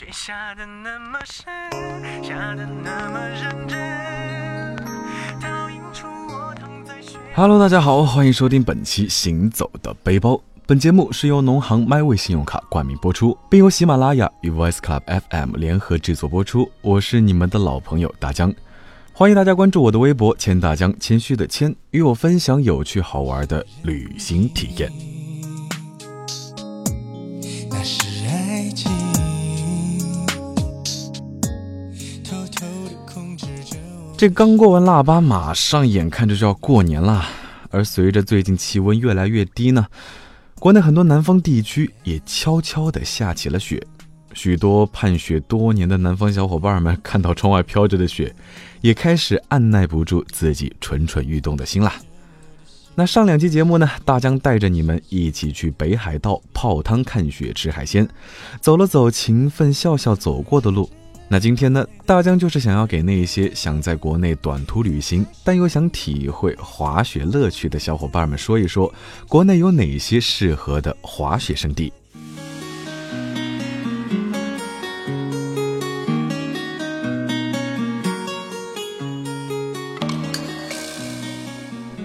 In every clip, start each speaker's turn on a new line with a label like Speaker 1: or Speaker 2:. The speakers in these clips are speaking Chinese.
Speaker 1: 雪下的那么深，下的那么认真，倒映出我躺在。
Speaker 2: Hello，大家好，欢迎收听本期《行走的背包》。本节目是由农行 MyWay 信用卡冠名播出，并由喜马拉雅与 Voice Club FM 联合制作播出。我是你们的老朋友大江，欢迎大家关注我的微博“谦大江”，谦虚的谦，与我分享有趣好玩的旅行体验。这刚过完腊八，马上眼看着就要过年啦。而随着最近气温越来越低呢，国内很多南方地区也悄悄地下起了雪。许多盼雪多年的南方小伙伴们看到窗外飘着的雪，也开始按耐不住自己蠢蠢欲动的心啦。那上两期节目呢，大江带着你们一起去北海道泡汤看雪吃海鲜，走了走勤奋笑笑走过的路。那今天呢，大江就是想要给那些想在国内短途旅行，但又想体会滑雪乐趣的小伙伴们说一说，国内有哪些适合的滑雪胜地。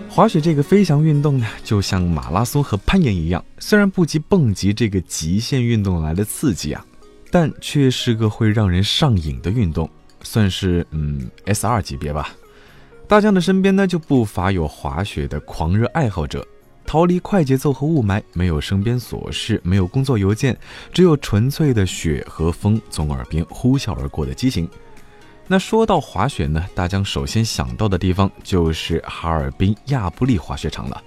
Speaker 2: 滑雪这个飞翔运动呢，就像马拉松和攀岩一样，虽然不及蹦极这个极限运动来的刺激啊，但却是个会让人上瘾的运动，算是嗯 S 二级别吧。大江的身边呢，就不乏有滑雪的狂热爱好者，逃离快节奏和雾霾，没有身边琐事，没有工作邮件，只有纯粹的雪和风从耳边呼啸而过的激情。那说到滑雪呢，大江首先想到的地方就是哈尔滨亚布力滑雪场了。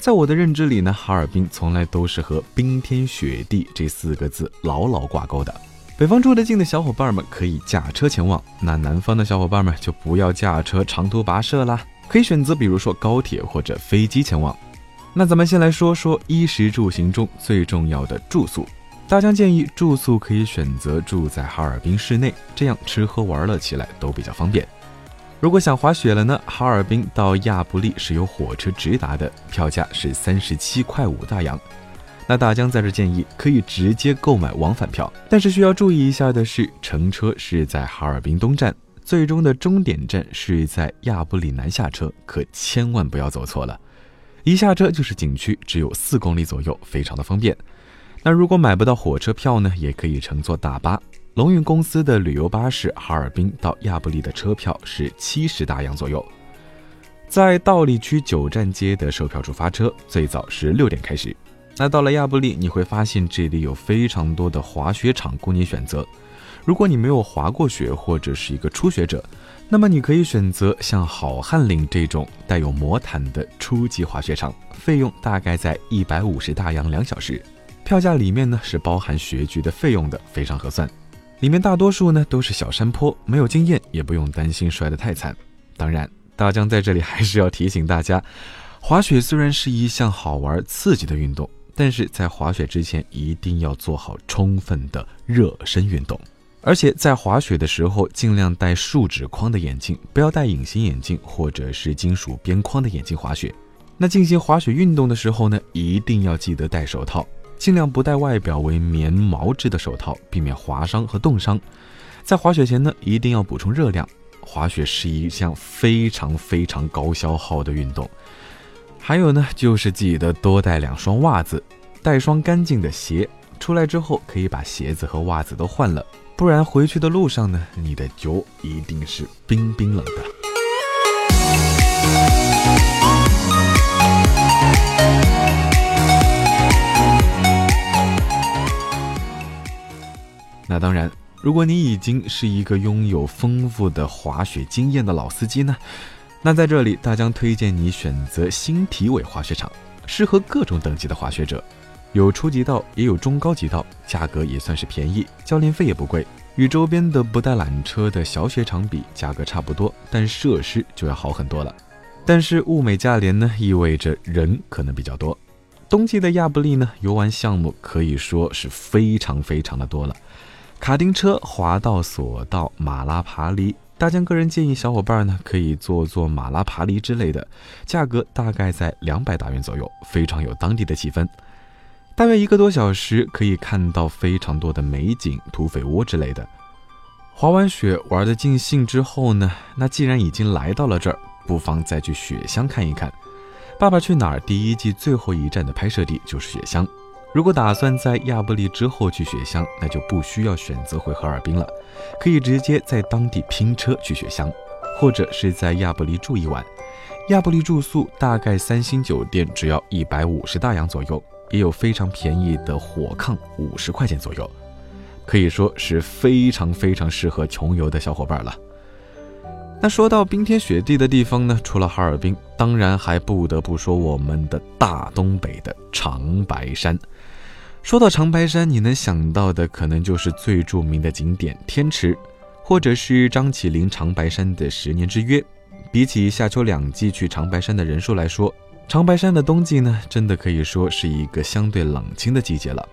Speaker 2: 在我的认知里呢，哈尔滨从来都是和冰天雪地这四个字牢牢挂钩的。北方住得近的小伙伴们可以驾车前往，那南方的小伙伴们就不要驾车长途跋涉啦，可以选择比如说高铁或者飞机前往。那咱们先来说说衣食住行中最重要的住宿。大江建议住宿可以选择住在哈尔滨市内，这样吃喝玩乐起来都比较方便。如果想滑雪了呢，哈尔滨到亚布力是有火车直达的，票价是三十七块五大洋。那大江在这建议可以直接购买往返票，但是需要注意一下的是，乘车是在哈尔滨东站，最终的终点站是在亚布力南下车，可千万不要走错了。一下车就是景区，只有四公里左右，非常的方便。那如果买不到火车票呢，也可以乘坐大巴。龙运公司的旅游巴士哈尔滨到亚布力的车票是七十大洋左右。在道里区九站街的售票处发车，最早是六点开始。那到了亚布力，你会发现这里有非常多的滑雪场供你选择。如果你没有滑过雪或者是一个初学者，那么你可以选择像好汉岭这种带有魔毯的初级滑雪场，费用大概在一百五十大洋两小时。票价里面呢是包含学具的费用的，非常合算。里面大多数呢都是小山坡，没有经验也不用担心摔得太惨。当然，大江在这里还是要提醒大家，滑雪虽然是一项好玩刺激的运动，但是在滑雪之前一定要做好充分的热身运动。而且在滑雪的时候，尽量戴树脂框的眼镜，不要戴隐形眼镜或者是金属边框的眼镜滑雪。那进行滑雪运动的时候呢，一定要记得戴手套。尽量不戴外表为棉毛质的手套，避免划伤和冻伤。在滑雪前呢，一定要补充热量。滑雪是一项非常非常高消耗的运动。还有呢，就是记得多带两双袜子，带双干净的鞋。出来之后可以把鞋子和袜子都换了，不然回去的路上呢，你的脚一定是冰冰冷的。如果你已经是一个拥有丰富的滑雪经验的老司机呢，那在这里大江推荐你选择新体委滑雪场，适合各种等级的滑雪者，有初级道也有中高级道，价格也算是便宜，教练费也不贵，与周边的不带缆车的小雪场比，价格差不多，但设施就要好很多了。但是物美价廉呢，意味着人可能比较多。冬季的亚布力呢，游玩项目可以说是非常非常的多了。卡丁车、滑道、索道、马拉爬犁，大江个人建议小伙伴呢可以做做马拉爬犁之类的，价格大概在两百大元左右，非常有当地的气氛。大约一个多小时可以看到非常多的美景、土匪窝之类的。滑完雪玩得尽兴之后呢，那既然已经来到了这儿，不妨再去雪乡看一看。《爸爸去哪儿》第一季最后一站的拍摄地就是雪乡。如果打算在亚布力之后去雪乡，那就不需要选择回哈尔滨了，可以直接在当地拼车去雪乡，或者是在亚布力住一晚。亚布力住宿大概三星酒店只要一百五十大洋左右，也有非常便宜的火炕，五十块钱左右。可以说是非常非常适合穷游的小伙伴了。那说到冰天雪地的地方呢，除了哈尔滨，当然还不得不说我们的大东北的长白山。说到长白山，你能想到的可能就是最著名的景点天池，或者是张起灵长白山的十年之约。比起夏秋两季去长白山的人数来说，长白山的冬季呢，真的可以说是一个相对冷清的季节了。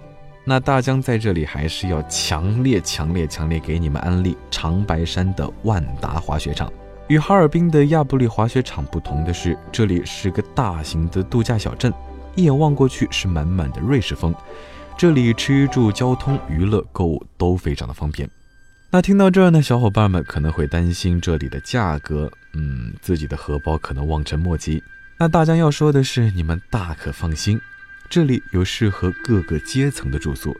Speaker 2: 那大江在这里还是要强烈、强烈、强烈给你们安利长白山的万达滑雪场。与哈尔滨的亚布力滑雪场不同的是，这里是个大型的度假小镇，一眼望过去是满满的瑞士风。这里吃住、交通、娱乐、购物都非常的方便。那听到这儿呢，小伙伴们可能会担心这里的价格，嗯，自己的荷包可能望尘莫及。那大江要说的是，你们大可放心。这里有适合各个阶层的住宿，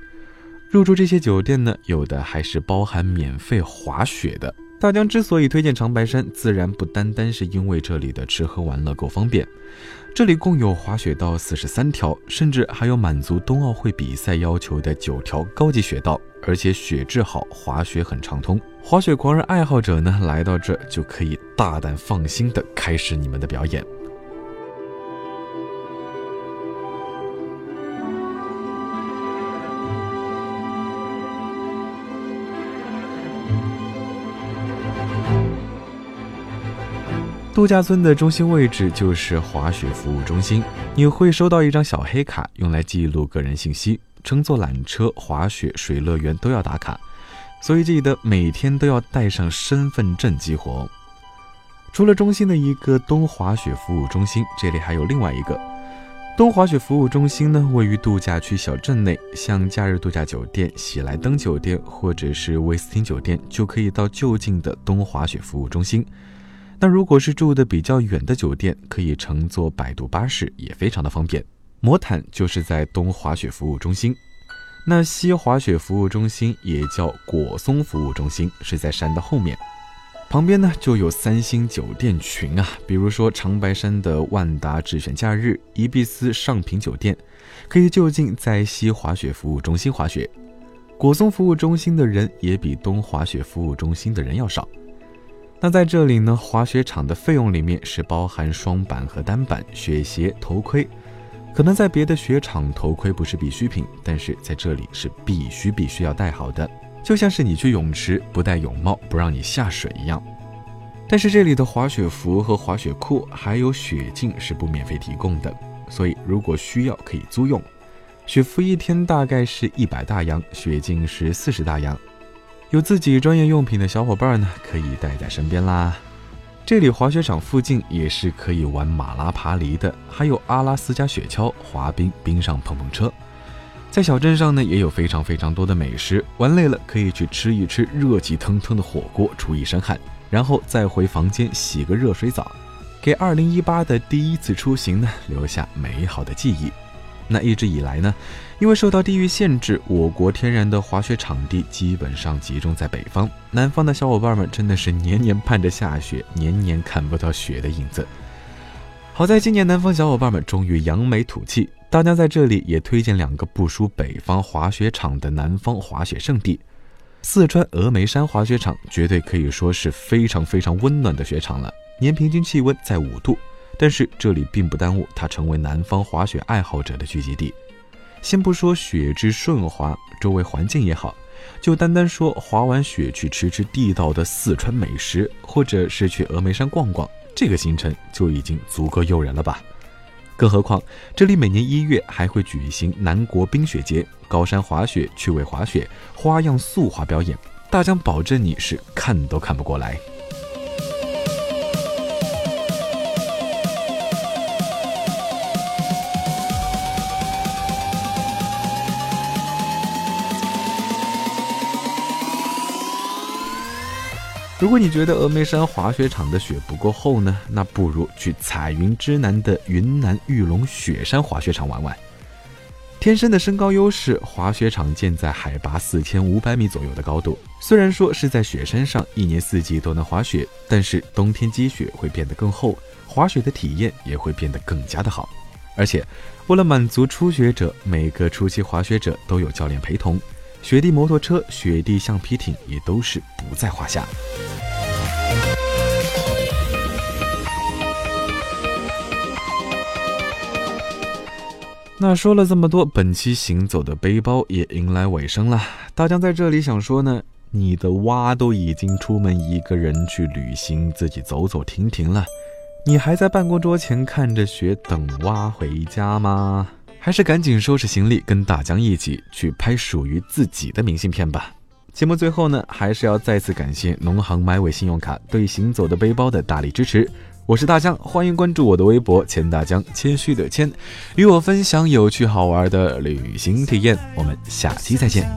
Speaker 2: 入住这些酒店呢，有的还是包含免费滑雪的。大江之所以推荐长白山，自然不单单是因为这里的吃喝玩乐够方便，这里共有滑雪道四十三条，甚至还有满足冬奥会比赛要求的九条高级雪道，而且雪质好，滑雪很畅通。滑雪狂热爱好者呢，来到这就可以大胆放心的开始你们的表演。度假村的中心位置就是滑雪服务中心，你会收到一张小黑卡，用来记录个人信息。乘坐缆车、滑雪、水乐园都要打卡，所以记得每天都要带上身份证激活。除了中心的一个东滑雪服务中心，这里还有另外一个东滑雪服务中心呢，位于度假区小镇内，像假日度假酒店喜来登酒店或者是威斯汀酒店，就可以到就近的东滑雪服务中心。那如果是住的比较远的酒店，可以乘坐摆渡巴士，也非常的方便。魔毯就是在东滑雪服务中心，那西滑雪服务中心也叫果松服务中心，是在山的后面。旁边呢就有三星酒店群啊，比如说长白山的万达智选假日、宜碧斯上品酒店，可以就近在西滑雪服务中心滑雪。果松服务中心的人也比东滑雪服务中心的人要少。那在这里呢，滑雪场的费用里面是包含双板和单板、雪鞋、头盔。可能在别的雪场，头盔不是必需品，但是在这里是必须必须要戴好的，就像是你去泳池不戴泳帽不让你下水一样。但是这里的滑雪服和滑雪裤还有雪镜是不免费提供的，所以如果需要可以租用。雪服一天大概是一百大洋，雪镜是四十大洋。有自己专业用品的小伙伴呢，可以带在身边啦。这里滑雪场附近也是可以玩马拉爬犁的，还有阿拉斯加雪橇、滑冰、冰上碰碰车。在小镇上呢，也有非常非常多的美食，玩累了可以去吃一吃热气腾腾的火锅，出一身汗，然后再回房间洗个热水澡，给2018的第一次出行呢留下美好的记忆。那一直以来呢，因为受到地域限制，我国天然的滑雪场地基本上集中在北方，南方的小伙伴们真的是年年盼着下雪，年年看不到雪的影子。好在今年南方小伙伴们终于扬眉吐气，大家在这里也推荐两个不输北方滑雪场的南方滑雪胜地——四川峨眉山滑雪场，绝对可以说是非常非常温暖的雪场了，年平均气温在五度。但是这里并不耽误它成为南方滑雪爱好者的聚集地。先不说雪质顺滑，周围环境也好，就单单说滑完雪去吃吃地道的四川美食，或者是去峨眉山逛逛，这个行程就已经足够诱人了吧？更何况这里每年一月还会举行南国冰雪节，高山滑雪、趣味滑雪、花样速滑表演，大疆保证你是看都看不过来。如果你觉得峨眉山滑雪场的雪不够厚呢，那不如去彩云之南的云南玉龙雪山滑雪场玩玩。天生的身高优势，滑雪场建在海拔四千五百米左右的高度。虽然说是在雪山上，一年四季都能滑雪，但是冬天积雪会变得更厚，滑雪的体验也会变得更加的好。而且，为了满足初学者，每个初期滑雪者都有教练陪同。雪地摩托车、雪地橡皮艇也都是不在话下。那说了这么多，本期行走的背包也迎来尾声了。大江在这里想说呢，你的蛙都已经出门一个人去旅行，自己走走停停了，你还在办公桌前看着雪等蛙回家吗？还是赶紧收拾行李，跟大江一起去拍属于自己的明信片吧。节目最后呢，还是要再次感谢农行 My 位信用卡对行走的背包的大力支持。我是大江，欢迎关注我的微博“钱大江”，谦虚的谦，与我分享有趣好玩的旅行体验。我们下期再见。